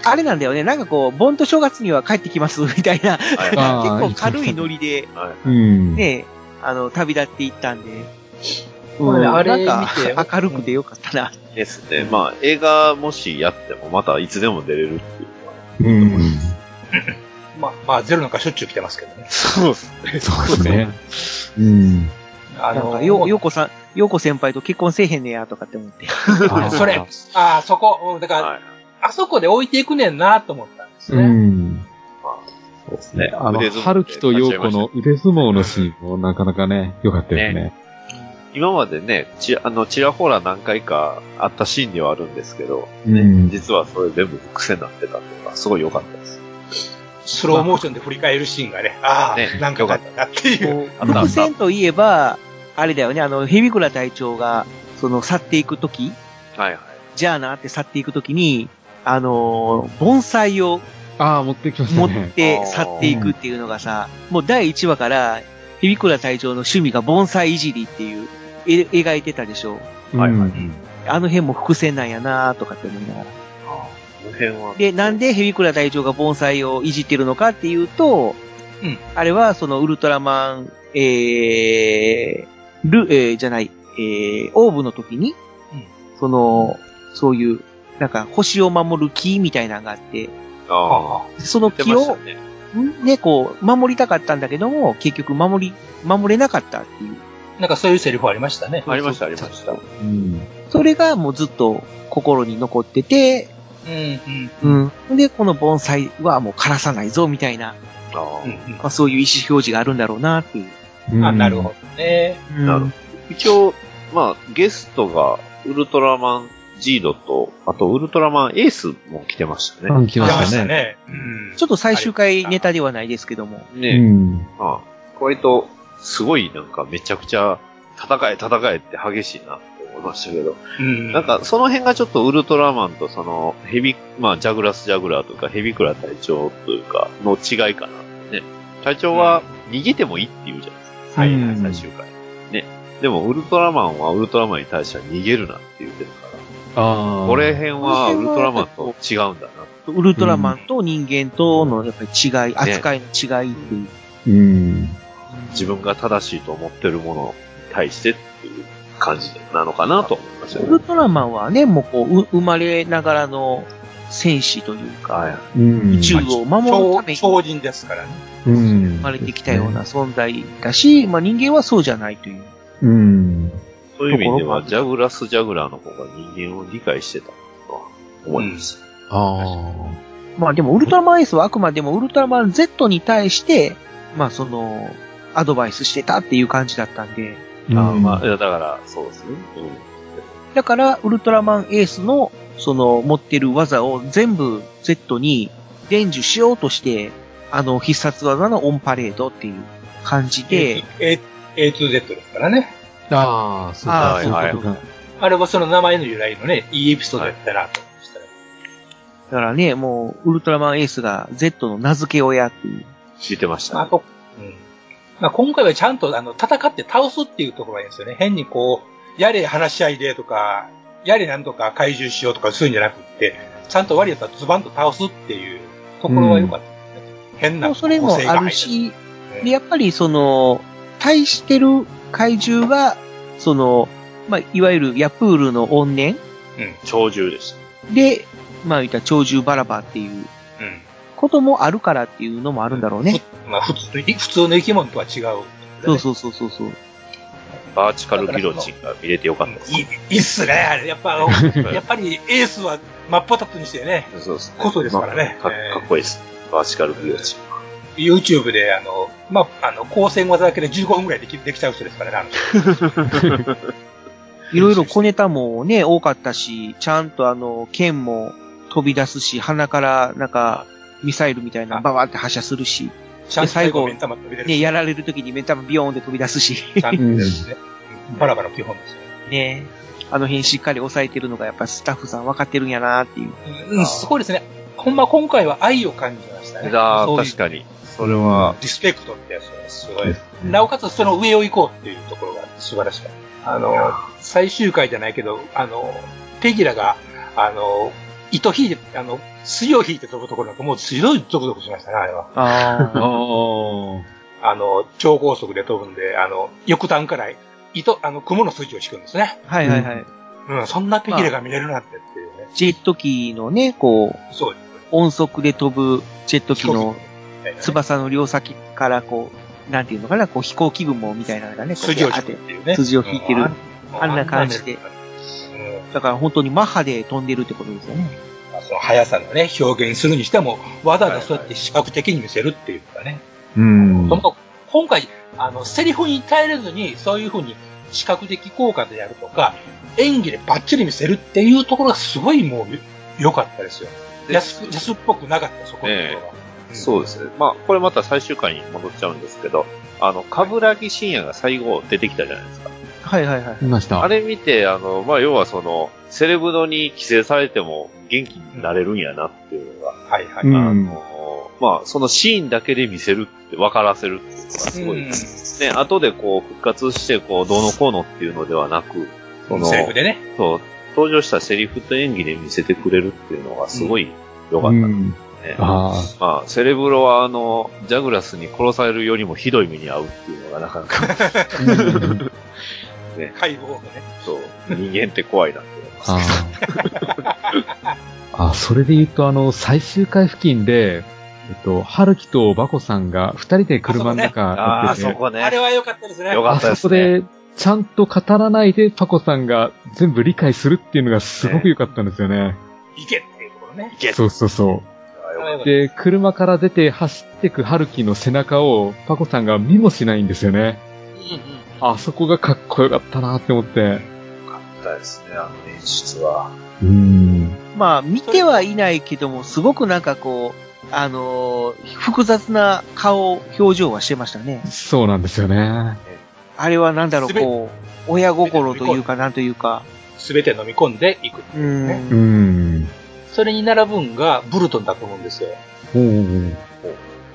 あれなんだよね、なんかこう、盆と正月には帰ってきますみたいな、結構軽いノリで、はいうん。ね、あの、旅立っていったんで、まあねあれ見て明るくてよかったな。ですね。まあ、映画もしやっても、またいつでも出れるっていうのは。うん。まあ、まあ、ゼロなんかしょっちゅう来てますけどね。そうですね。そうですね。うん。あの、なんか、よ、よこさん、よこ先輩と結婚せえへんねや、とかって思って。あーそれ、ああ、そこ、うんだから、はい。あそこで置いていくねんなと思ったんですうね。ん。そうですね。あの、春樹と陽子の腕相撲のシーンもなかなかね、良かったですね。今までね、ち、あの、ちらほら何回かあったシーンではあるんですけど、うん。実はそれ全部癖になってたっていうのがすごい良かったです。スローモーションで振り返るシーンがね、ああ、ねなんかだったなっていう。伏線といえば、あれだよね、あの、ヘビクラ隊長が、その、去っていくとき、はいはい。じゃあなって去っていくときに、あのー、盆栽をああ、持ってきました持ね。って去っていくっていうのがさ、もう第1話から、ヘビクラ隊長の趣味が盆栽いじりっていう、え描いてたでしょ？はいはいうんあの辺も伏線なんやなとかって思いながら。この辺は。で、なんでヘビクラ隊長が盆栽をいじってるのかっていうと、うんあれはそのウルトラマン、えー、ル、えー、じゃない、えー、オーブの時に、うんその、そういう、なんか星を守る木みたいなのがあって、ああ。その出木を、ね、こう、守りたかったんだけども、結局守り、守れなかったっていう。なんかそういうセリフありましたね。ありました、ありました。うん。それがもうずっと心に残ってて、うん、うん。うん。で、この盆栽はもう枯らさないぞ、みたいな、あうんまあそういう意思表示があるんだろうな、っていう。うん。あ、なるほどね。うんなるほど一応、まあ、ゲストが、ウルトラマンジードと、あと、ウルトラマンエースも来てましたね。あ来ましたたね。うん。ちょっと最終回ネタではないですけども。うねん。ああ割と、すごいなんかめちゃくちゃ、戦え戦えって激しいなって思いましたけど、うん。なんかその辺がちょっとウルトラマンとそのヘビ、まあジャグラス・ジャグラーとかヘビクラ隊長というかの違いかなね。隊長は逃げてもいいって言うじゃないですか。最うん最終回。ね。でもウルトラマンはウルトラマンに対しては逃げるなって言ってるから、ああ。これ辺はウルトラマンと違うんだな。ウルトラマンと人間とのやっぱり違い、扱いの違いっていう。うん。自分が正しいと思ってるものに対してっていう感じなのかなと思いましたね。ウルトラマンはね、もうこう、う生まれながらの戦士というか。宇宙を守るため超、に、超人ですからね。うん。生まれてきたような存在だし、まあ人間はそうじゃないという。うん。そういう意味では、ジャグラス・ジャグラーの方が人間を理解してたとは思います。あまあでもウルトラマン S はあくまでもウルトラマン Z に対して、まあその、アドバイスしてたっていう感じだったんで、あ。ああまあ、いや、だから、そうですね。だからウルトラマンエースのその持ってる技を全部 Z に伝授しようとして、あの必殺技のオンパレードっていう感じで、A- A2Z ですからね。ああ、そうあか、ーそういうことか。あれはその名前の由来のね、いいエピソードだったなしたね。だからね、もうウルトラマンエースが Z の名付け親っていう。知ってましたね。まあこうんまあ、今回はちゃんとあの戦って倒すっていうところがいいんですよね。変にこう、やれ話し合いでとか、やれなんとか怪獣しようとかそういうんじゃなくって、ちゃんと割りやったらズバンと倒すっていうところは良かったですね。変なそれもあるし、で、やっぱりその、対してる怪獣が、その、まあ、いわゆるヤプールの怨念？鳥獣でした。で、まあ言ったら鳥獣バラバっていううん。うん。こともあるからっていうのもあるんだろうね。まあ普通の、普通の生き物とは違う、そうそうそうそうそう。バーチカルギロチンが見れてよかったです。いい、っすね、あれ。やっぱ、あ のやっぱりエースは真っ二つにしてね、そうですね。こそですからねまあかっこいいです。バーチカルギロチン。YouTube で、あの、まあ、あの、光線技だけで15分くらいできできちゃう人ですからね、あの人いろいろ小ネタもね、多かったし、ちゃんとあの、剣も飛び出すし、鼻からなんか、ミサイルみたいなババって発射するし、ちゃんと最後ね、し。やられる時に目ん玉ビヨーンって飛び出すし、ちゃんと出るしね。バラバラ基本ですよね。ね、あの辺しっかり抑えてるのがやっぱスタッフさん分かってるんやなっていう。うん、すごいですね。ほんま今回は愛を感じましたね。ああ、確かに。それは、リスペクトってやつがすごい。なおかつその上を行こうっていうところが素晴らしかった。あの、最終回じゃないけど、あの、ペギラが、あの、糸引いて、あの、水を引いて飛ぶところなんかもうすごいゾクゾクしましたね、あれは。あああ。あの、超高速で飛ぶんで、あの、翼端から糸、あの、雲の筋を引くんですね。あ、はいはいはい。うん、そんなペギラが見れるなんてっていうね。ジェット機のね、こう、そう。音速で飛ぶジェット機の飛翼の両先からこう、なんていうのかな、こう飛行機雲みたいなのがね、こう筋を引くビャーっってていうね。筋を引いてるうんあんな感じで。うんだから本当にマッハで飛んでるってことですよね。の速さのね、表現するにしても、わざわざそうやって視覚的に見せるっていうかね。うんそ。の今回、あの、セリフに頼れずに、そういうふうに視覚的効果でやるとか、演技でバッチリ見せるっていうところがすごいもう良かったですよ。で安く、安っぽくなかった、そこのところが。そうですね。まあ、これまた最終回に戻っちゃうんですけど、あの、カブラギ深夜が最後出てきたじゃないですか。はいはいはい。いました。あれ見て、あの、まあ、要はその、セレブドに規制されても元気になれるんやなっていうのが、はいはい。うんあの、まあ、そのシーンだけで見せるって分からせるっていうのがすごい、うんね、後でこう復活して、こう、どうのこうのっていうのではなく、その、セリフでね。そう、登場したセリフと演技で見せてくれるっていうのがすごい良かったですうん。ね。あまあ、セレブロはあの、ジャグラスに殺されるよりもひどい目に遭うっていうのがなかなか、あ。解剖がね。そう、人間って怖いなって思います。ああ。あ、それで言うと、あの、最終回付近で、えっと、春樹とバコさんが二人で車の中ってて、そこね。あれは良かったですね。よかったあそこで、ちゃんと語らないでパコさんが全部理解するっていうのがすごく良かったんですよね。行けっていうところね。いけそうそうそう。で、車から出て走ってく春樹の背中をパコさんが見もしないんですよね。たうんうんあそこがかっこよかったなって思って。よかったですね、あの演出は。うーん。まあ、見てはいないけども、すごくなんかこう、あのー複雑な顔、表情はしてましたね。そうなんですよね。あれはなんだろう、こう、親心というか、なんというか。すべて飲み込んでいくってういうね。うーん。それに並ぶんがブルトンだと思うんですよ。おー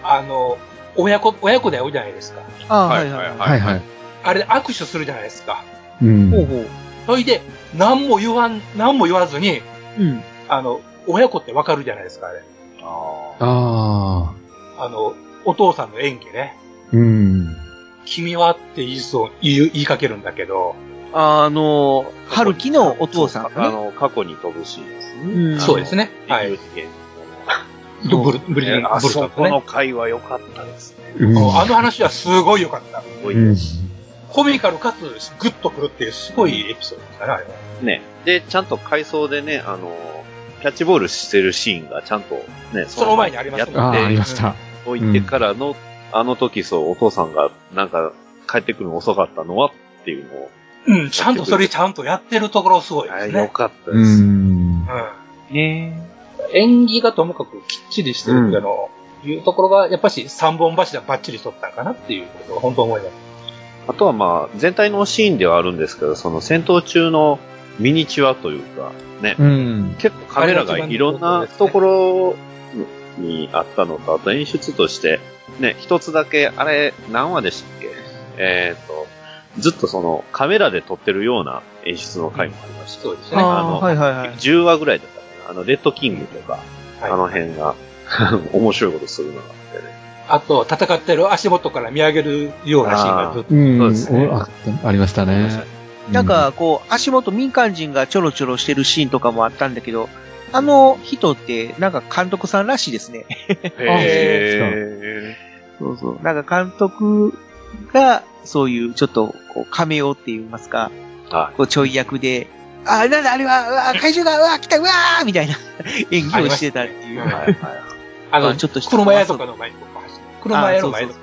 あの、親子、親子で会うじゃないですか。ああ、ははいいはいはい。はいはい。あれで握手するじゃないですか。うん。ほうほう。それで、何も言わん、何も言わずに、うん。あの、親子ってわかるじゃないですか、あれ。あああ。あの、お父さんの演技ね。うん。君はって言いそう、言う、言いかけるんだけど、あの、春樹のお父さんあね。の、過去に飛ぶシーンですね。うんそうですね。はい。はい。ブル、ブリリン、ブンとねこの。回は良かったですね。うんあの話はすごい良かった。すごいうんコミカルかつグッとくるっていうすごいエピソードですかね、あれは。ね。で、ちゃんと回想でね、あの、キャッチボールしてるシーンがちゃんとね、その前にありますもんねああ、りました。おいてからの、あの時そう、お父さんがなんか帰ってくるの遅かったのはっていうのを、うん、ちゃんとそれちゃんとやってるところすごいですね。良かったうです。ん。うねん。演技がともかくきっちりしてるっていうの、いうところが、やっぱし三本柱バッチリ取ったんかなっていうことを本当思います。あとはまあ、全体のシーンではあるんですけど、その戦闘中のミニチュアというか、ね、うん。結構カメラがいろんなところにあったのと、あと演出として、ね、一つだけ、あれ、何話でしたっけ？えっ、と、ずっとそのカメラで撮ってるような演出の回もありました。そうですね。ああのーはいはいはい。10話ぐらいだったかな。あの、レッドキングとか、はいあの辺が、面白いことするのがあってね。あと、戦ってる足元から見上げるようなシーンがずっと。うん。そうですねおあありましたね。なんか、こう、足元民間人がちょろちょろしてるシーンとかもあったんだけど、あの人って、なんか監督さんらしいですね。へ そうそう。なんか監督が、そういう、ちょっと、こう、カメオって言いますか、ー。はこう、ちょい役で、あ、なんだあれは、うわ、怪獣が、うわ、来た、うわーみたいな 演技をしてたっていう。あの、ちょっとし屋とかの前とか走る。車屋の前とか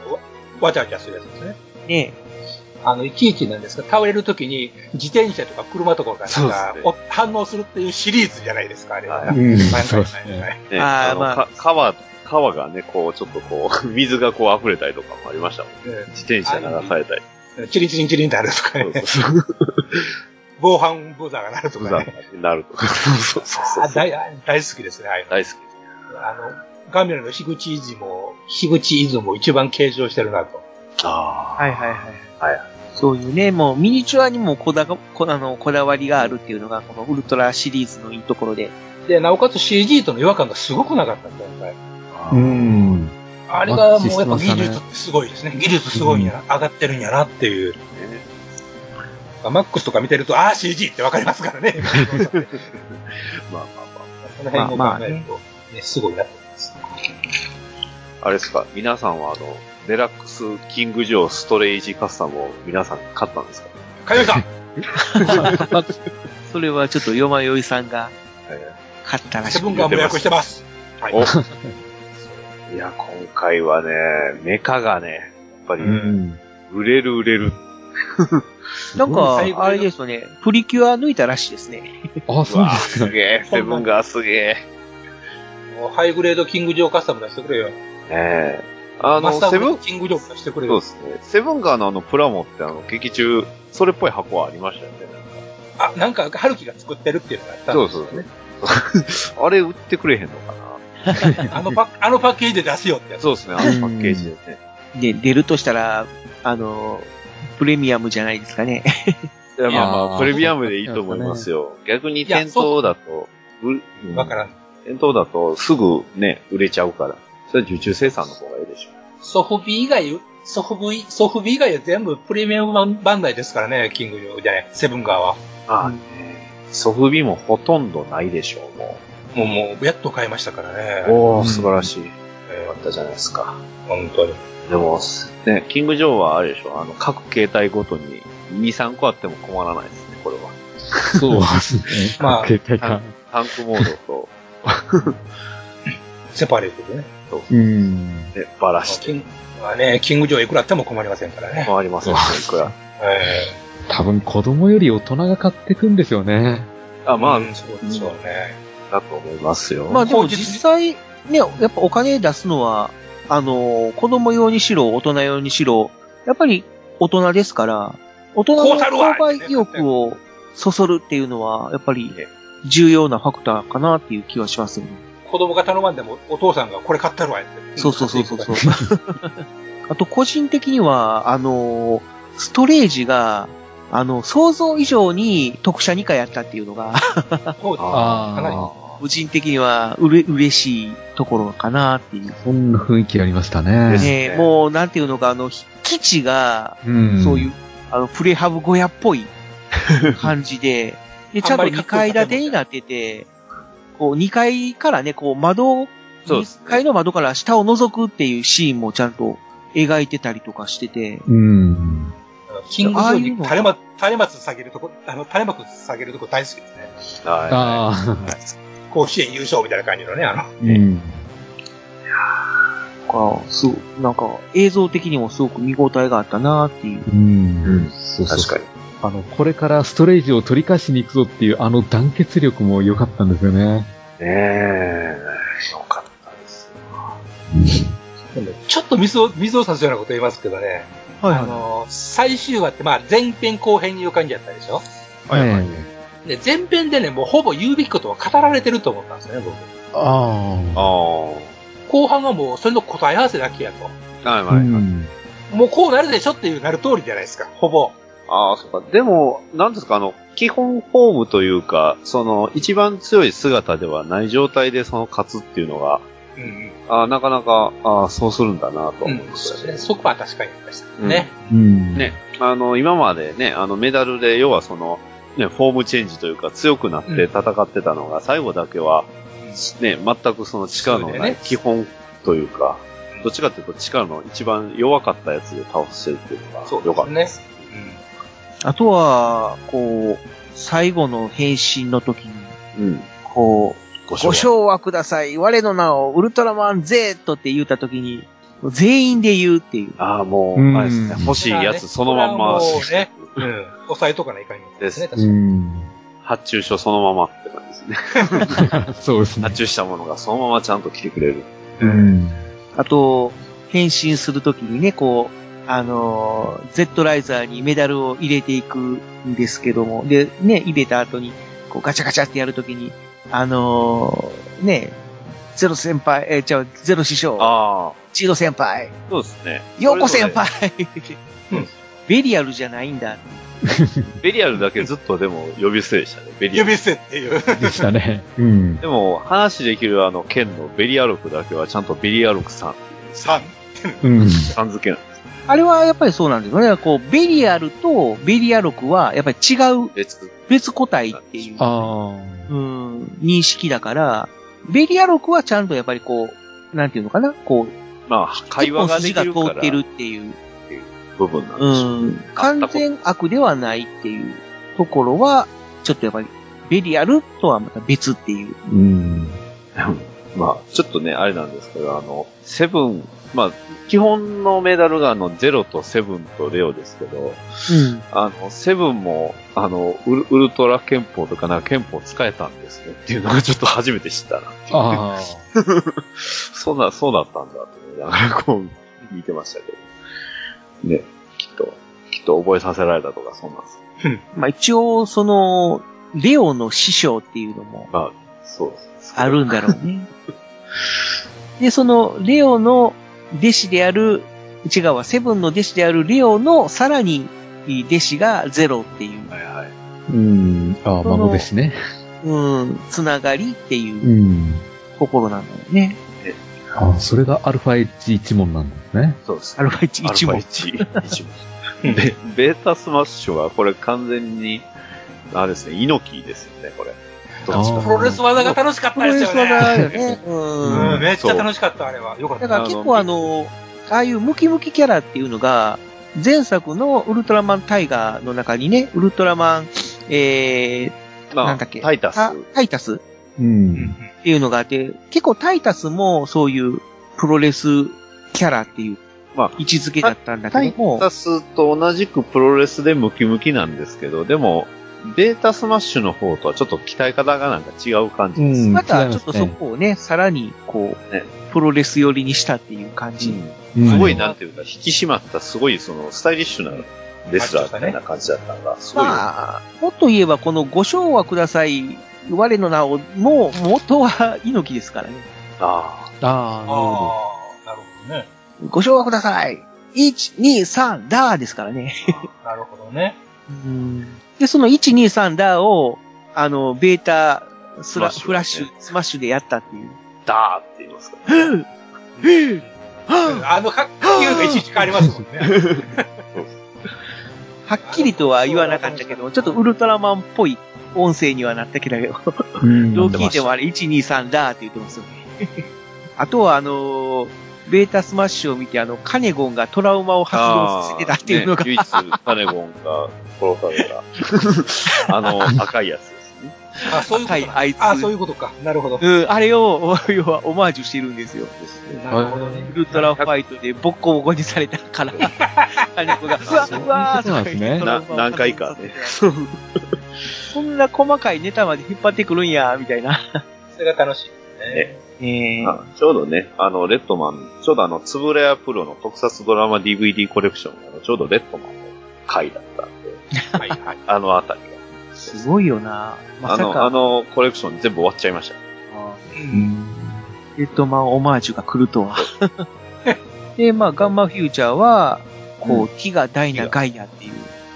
わちゃわちゃするやつですね。ねあの、いちいちなんですが、倒れるときに自転車とか車とかがそうなんか、ですお反応するっていうシリーズじゃないですか、あれは。はいうん。はいそうですはいはいね。ね、あの、あーまあか川、川がね、こう、ちょっとこう、水がこう溢れたりとかもありましたもんね。うん自転車流されたり。チリンチリンチリンってあるとかね。そうそう防犯ブザーが鳴るとブザーかね。になるとか。そうそうそうあ大大好きですね、ああいうの大好き。あの、ガミラの樋口イズも、樋口イズも一番継承してるなと。あはいはいはい。はい。そういうね、もうミニチュアにもこだがこあのこだわりがあるっていうのが、このウルトラシリーズのいいところで。で、なおかつ CG との違和感がすごくなかったんだ、今回。うん。あれがもうやっぱ技術ってすごいですね。技術すごいんやな、上がってるんやなっていう。マックスとか見てると、ああ、CG ってわかりますからね。まあまあまその辺も考えると、ね、すごいなと。あ。あれですか、皆さんはあの、デラックスキングジョーストレージカスタムを皆さん買ったんですか？かよいさん それはちょっとよまよいさんがえ買ったらしい。セブンガンも予約してます。はい。おいや、今回はね、メカがね、やっぱり、うん。売れる売れる。なんかあれですよね、プリキュア抜いたらしいですね。あ、そうですかす。げえ、セブンがすげえ。ハイグレードキングジョーカスタム出してくれよ。ねえ。あの、セブン？キングジョーカ出してくれよ。そうですね。セブンガーのあのプラモってあの、劇中、それっぽい箱はありましたよね。あ、なんか、春樹が作ってるっていうのがあったんですよね。あれ売ってくれへんのかな あのパッ、あのパッケージで出すよってやつ。そうですね、あのパッケージでね。で、出るとしたら、あの、プレミアムじゃないですかね。いや、まあまあプレミアムでいいと思いますよ。逆に店頭だと、ううんわからん。店頭だとすぐね、売れちゃうから。それは受注生産の方がいいでしょ。ソフビ以外、ソフビ、ソフビ以外は全部プレミアムバンダイですからね、キングジョー、じゃない、セブンガーは。ああね。ソフビもほとんどないでしょう、ももう、もう、やっと買いましたからねう。。おー、うん素晴らしい。よえかったじゃないですか。ー本当に。でも、ね、キングジョーはあれでしょ、あの、各形態ごとに2、3個あっても困らないですね、これは。そうですね。まあ携帯か。タンクモードと、セパレートでね。うん。ね、バラして。キンまあね、キングジョーいくらあっても困りませんからね。回りませんね、いくら。え多分子供より大人が買ってくんですよね。あ、ーまあ、うんそうでしょうね。だと思いますよ。まあでもそう実際、ね、やっぱお金出すのは、あの、子供用にしろ、大人用にしろ、やっぱり大人ですから、大人の購買意欲をそそるっていうのは、やっぱり重要なファクターかなっていう気はしますよね。子供が頼まんでも、お父さんがこれ買ったるわって。そうそうそうそうそう。あと個人的には、あの、ストレージが、あの、想像以上に特殊2回やったっていうのが、そうですあかなりあ。個人的にはうれ嬉しいところかなっていう。そんな雰囲気ありましたね。ねねもう、なんていうのか、あの、基地が、うん。そういう、あの、プレハブ小屋っぽい感じで、で、ちゃんと2階建てになってて、こう、2階からね、こう、窓そうです1階の窓から下を覗くっていうシーンもちゃんと描いてたりとかしてて、うん。キングジョーにああいうの垂れま、垂れ松下げるとこ、あの、垂れ幕下げるとこ大好きですね。はあ甲子園優勝みたいな感じのね、あの。あ。うん。かすごなんか映像的にもすごく見応えがあったなっていう。うん。うんそうい。そうそう確かに。あの、これからストレージを取り返しに行くぞっていう、あの団結力も良かったんですよね。ねえ、よかったですよ。でもちょっと水を、水を差すようなこと言いますけどね。はいあの、最終話ってまあ前編後編にいう感じやったでしょ？はいはいで、前編でね、もうほぼ言うべきことは語られてると思ったんですよね、僕。あああ。後半はもうそれの答え合わせだけやと。あ。はいはいはい。うん。もうこうなるでしょっていうなる通りじゃないですか、ほぼ。ああ、そうか。でも、なんですか、あの、基本フォームというか、その、一番強い姿ではない状態でその勝つっていうのが、うんうん。ああ、なかなか、ああ、そうするんだなとうん思いましたね。ね、そこは確かにありましたね。うん。ね、あの、今までね、あの、メダルで、要はその、ね、フォームチェンジというか、強くなって戦ってたのが、最後だけは、ね、全くその力のない基本というか、どっちかというと力の一番弱かったやつで倒してるっていうのがそう良かったでですす。ね。あとは、こう、最後の変身の時に、うん。こう、ごご賞はください。我の名をウルトラマン Z って言った時に、全員で言うっていう。ああ、もうんう、あれですね、欲しいやつそのまんま、これはもうね、うん。押さえとかないかんですね、確かうに。ん。発注書そのままって感じですね。そうですね発。注したものがそのままちゃんと来てくれる。うん。あと、変身するときにね、こう、あのー、Z ライザーにメダルを入れていくんですけども、で、ね、入れた後に、こうガチャガチャってやるときに、あのー、ね、ゼロ先輩、えー、じゃあ、ゼロ師匠、ああ、ジード先輩、そうですね。ヨーコ先輩 うんベリアルじゃないんだ。ベリアルだけずっとでも呼び捨てでしたね。ベリアル。呼び捨てっていう。でしたね。うん。でも、話できるあの、剣のベリアルクだけはちゃんとベリアルクさん、さうん。さん付けなん。あれはやっぱりそうなんですよね。こう、ベリアルとベリアルクは、やっぱり違う別。別個体っていう。あうん、認識だから、ベリアロクはちゃんとやっぱりこう、なんていうのかな？こう、まあ、会話ができるから通ってるっていう、部分なんでうしょう。ん、完全悪ではないっていうところは、ちょっとやっぱり、ベリアルとはまた別っていう。あ。うん。まあ、ちょっとね、あれなんですけど、あの、セブン、まあ、基本のメダルがあの、ゼロとセブンとレオですけど、うん。あの、セブンも、あの、ウルウルトラ憲法とかなんか憲法使えたんですねっていうのがちょっと初めて知ったなっていう。ああ。そうな、そうだったんだと思いながらこう、見てましたけど。ね、きっと、きっと覚えさせられたとか、そんなんです。まあ一応、その、レオの師匠っていうのもまあ、そうです。あるんだろうね。で、その、レオの弟子である、違うわ、セブンの弟子であるレオのさらに弟子がゼロっていう、はいはい。うん。ああ、孫ですね。うん、つながりっていううん。ところなんだよね。ああ、それがアルファ H 一問なんですね。そうです。アルファ1、1アル問。ファ1、一問。で、ベータスマッシュは、これ完全に、あれですね、猪木ですよね、これ。どっちかあープロレス技が楽しかったですよプロレス技だよね。ね。う。うんん、めっちゃ楽しかった、あれは。よかった。だから結構あの、ああいうムキムキキャラっていうのが、前作のウルトラマンタイガーの中にね、ウルトラマン、えー、まあなんだっけ？タイタス。あタイタスっうん。ていうのがあって、結構タイタスもそういうプロレスキャラっていうまあ、位置づけだったんだタイけども、タスと同じくプロレスでムキムキなんですけど、でも、ベータスマッシュの方とはちょっと鍛え方がなんか違う感じです。うんまたちょっとそこをね、さらにこう、ねプロレス寄りにしたっていう感じ。うんすごい、なんていうか、引き締まった、すごい、その、スタイリッシュなレスラーみたいな感じだったのが、すごい。まあ、もっと言えばこのご賞はください、我の名を、もう元は猪木ですからね。あああ、なるほああ、なるほどね。ご賞はください !1、2、3、ダーですからね。なるほどね。で、その1、2、3、ダーを、あの、ベータ、スラ、スマッシュフラッシュ、スマッシュでやったっていう。あ、ダーって言いますから。あの、か、いうがいちいち変わりますもんね。はっきりとは言わなかったけど、ちょっとウルトラマンっぽい音声にはなったけど、ど。うんどう聞いてもあれ、1、2、3、ダーって言ってますよね。あとはあのーベータスマッシュを見て、あの、カネゴンがトラウマを発動させてたっていうのが、ね、唯一カネゴンが殺された、あの、赤いやつですね。あ、そういうことか。はいあいつあ、そういうことか。なるほど。うん、あれを、要はオマージュしてるんですよ。なるほどね。ウルトラファイトでボッコボコにされたから、カネゴンが、うわ、うわーそうなんですね何回かね。こんな細かいネタまで引っ張ってくるんや、みたいな。それが楽しいですね。ええあちょうどね、あの、レッドマン、ちょうどあの、つぶれやプロの特撮ドラマ DVD コレクションが、あのちょうどレッドマンの回だったんで、はいはい。あのあたりが。すごいよな。まあの、さか、あのコレクション全部終わっちゃいました。うん。レッドマンオマージュが来るとは。で、まあ、ガンマフューチャーは、こう、ティガ、ダイナ、ガイアっていう、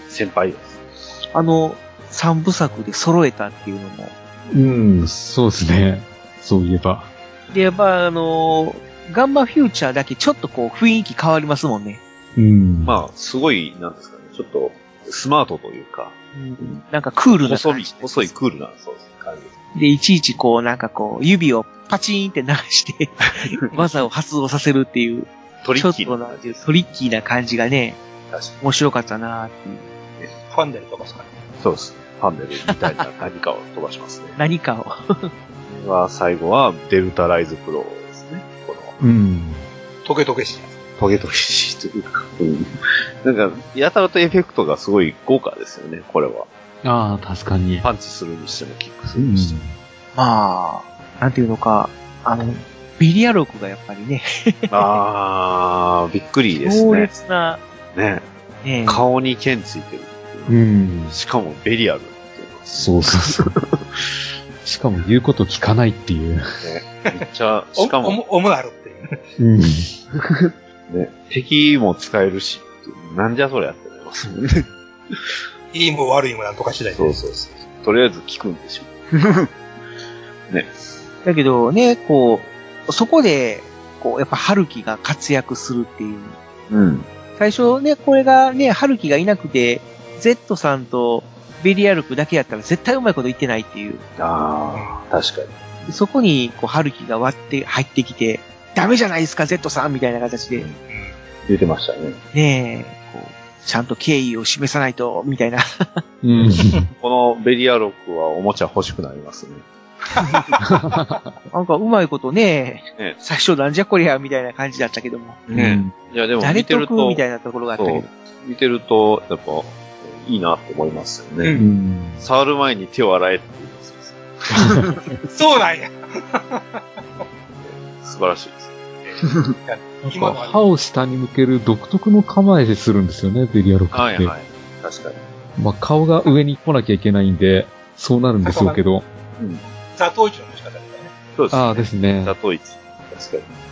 先輩です。あの、三部作で揃えたっていうのも。うん、そうですね。そういえば。で、やっぱあのガンマフューチャーだけちょっとこう、雰囲気変わりますもんね。うん。まあ、すごい、なんですかね、ちょっと、スマートというか、なんかクールな細い感じ。、細いクールな、そうです、感じでいちいちこう、なんかこう、指をパチーンって鳴らして、技を発動させるっていう、トリッキちょっとなーな。トリッキーな感じがね。面白かったなっていう。ファンデルとかですかね。そうです。パネルみたいな何かを飛ばしますね。何かを。は最後はデルタライズプロですね。この、うん。トゲトゲしい。トゲトゲしいというか、うん。なんか、やたらとエフェクトがすごい豪華ですよね、これは。ああ、確かに。パンチするにしても、キックすうんるにしても。まあ、なんていうのか、あの、ビリアロクがやっぱりね、あー、びっくりです強ね。烈な、ね。ね、顔に剣ついてるっていううん。しかもベリアルっていそうそうそう。しかも言うこと聞かないっていう。ね。めっちゃ、お、しかも、おも、おもなるっていう。うん。ね、敵も使えるしなんじゃそりゃってなりますもんね。いいも悪いもなんとか次第で。そうそうそう。とりあえず聞くんでしょ。ね。だけどね、こう、そこで、こう、やっぱ春樹が活躍するっていう。うん。最初ね、これがね、春樹がいなくて、Z さんとベリアルクだけやったら絶対うまいこと言ってないっていう。ああ、確かに。そこに、こう、春樹が割って入ってきて、ダメじゃないですか、Z さんみたいな形で、うん。言ってましたね。ねえ、こう、ちゃんと敬意を示さないと、みたいな。うん。このベリアロックはおもちゃ欲しくなりますね。なんかうまいことね、ね最初なんじゃこりゃ、みたいな感じだったけども。ねいや、でも誰見てると得み、たいなところがあったけどそう。見てると、やっぱ、いいなって思いますよね。ううん。触る前に手を洗えって言います そうなんや。素晴らしいです。今のは歯を下に向ける独特の構えするんですよね、ベリアロックって。はいはい。確かに。まあ、顔が上に来なきゃいけないんで、そうなるんでしょうけど。うん。ザトウイチの仕方みたいなね。そうですね。ああですね。ザトイチ。確かに。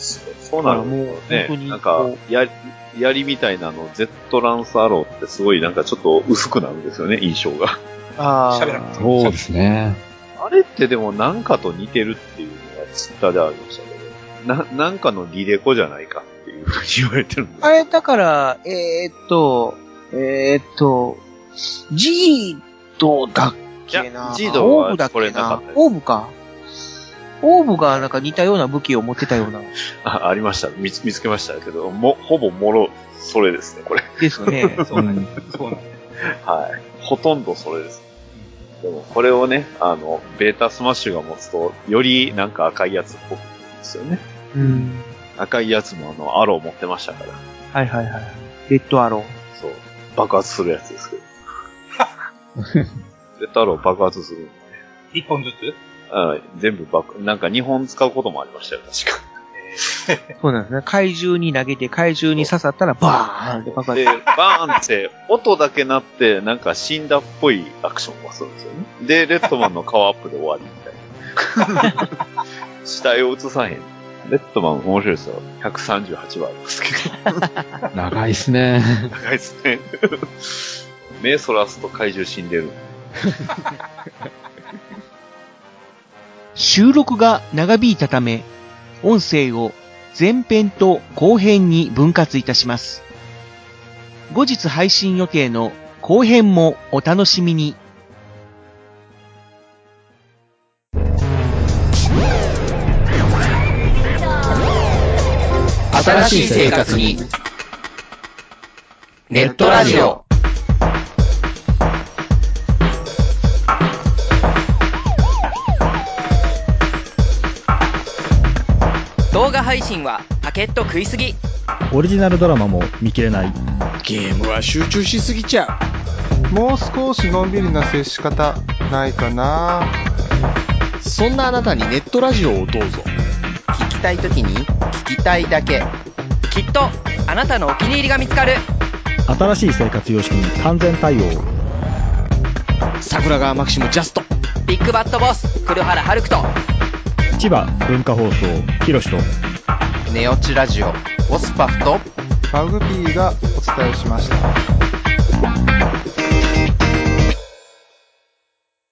そうそうなるともうねなんかこ、やり、槍みたいなの、Z ランスアローってすごいなんかちょっと薄くなるんですよね、印象が。あ喋らなくてそうですね。あれってでもなんかと似てるっていうのがツイッターでありましたけど、な、なんかのリレコじゃないかっていうふうに言われてるんですあれ、だから、えーっと、えーっと、ジードだっけな？ジードはオーブだっこれけななかったオーブか。オーブがなんか似たような武器を持ってたような。あ、ありました。見つ見つけましたけど、も、ほぼもろ、それですね、これ。ですよね。そうなんや。そうなんや。はい。ほとんどそれです。でも、これをね、あの、ベータスマッシュが持つと、よりなんか赤いやつっぽくですよね。うん。赤いやつもあの、アロー持ってましたから。はいはいはい。レッドアロそう。爆発するやつですけど。レッドアロー爆発する。一本ずつ？あ全部爆、なんか2本使うこともありましたよ、確か。ー。そうなんですね。怪獣に投げて怪獣に刺さったらバーンって爆発で、バーンって、音だけ鳴って、なんか死んだっぽいアクションがするんですよね。で、レッドマンの顔アップで終わりみたいな。死体を映さへん。レッドマン面白いですよ。138話ありますけど。長いっすね。長いですね。目そらすと怪獣死んでる。収録が長引いたため、音声を前編と後編に分割いたします。後日配信予定の後編もお楽しみに。新しい生活に。ネットラジオ。画配信はパケット食いすぎオリジナルドラマも見切れない。ゲームは集中しすぎちゃう。もう少しのんびりな接し方ないかなそんなあなたにネットラジオをどうぞ。聞きたいときに聞きたいだけ。きっとあなたのお気に入りが見つかる新しい生活様式に完全対応。桜川マキシムジャスト。ビッグバットボス黒原遥人千葉文化放送、ひろしと。ネオチラジオ。オスパフとマグビーがお伝えしました。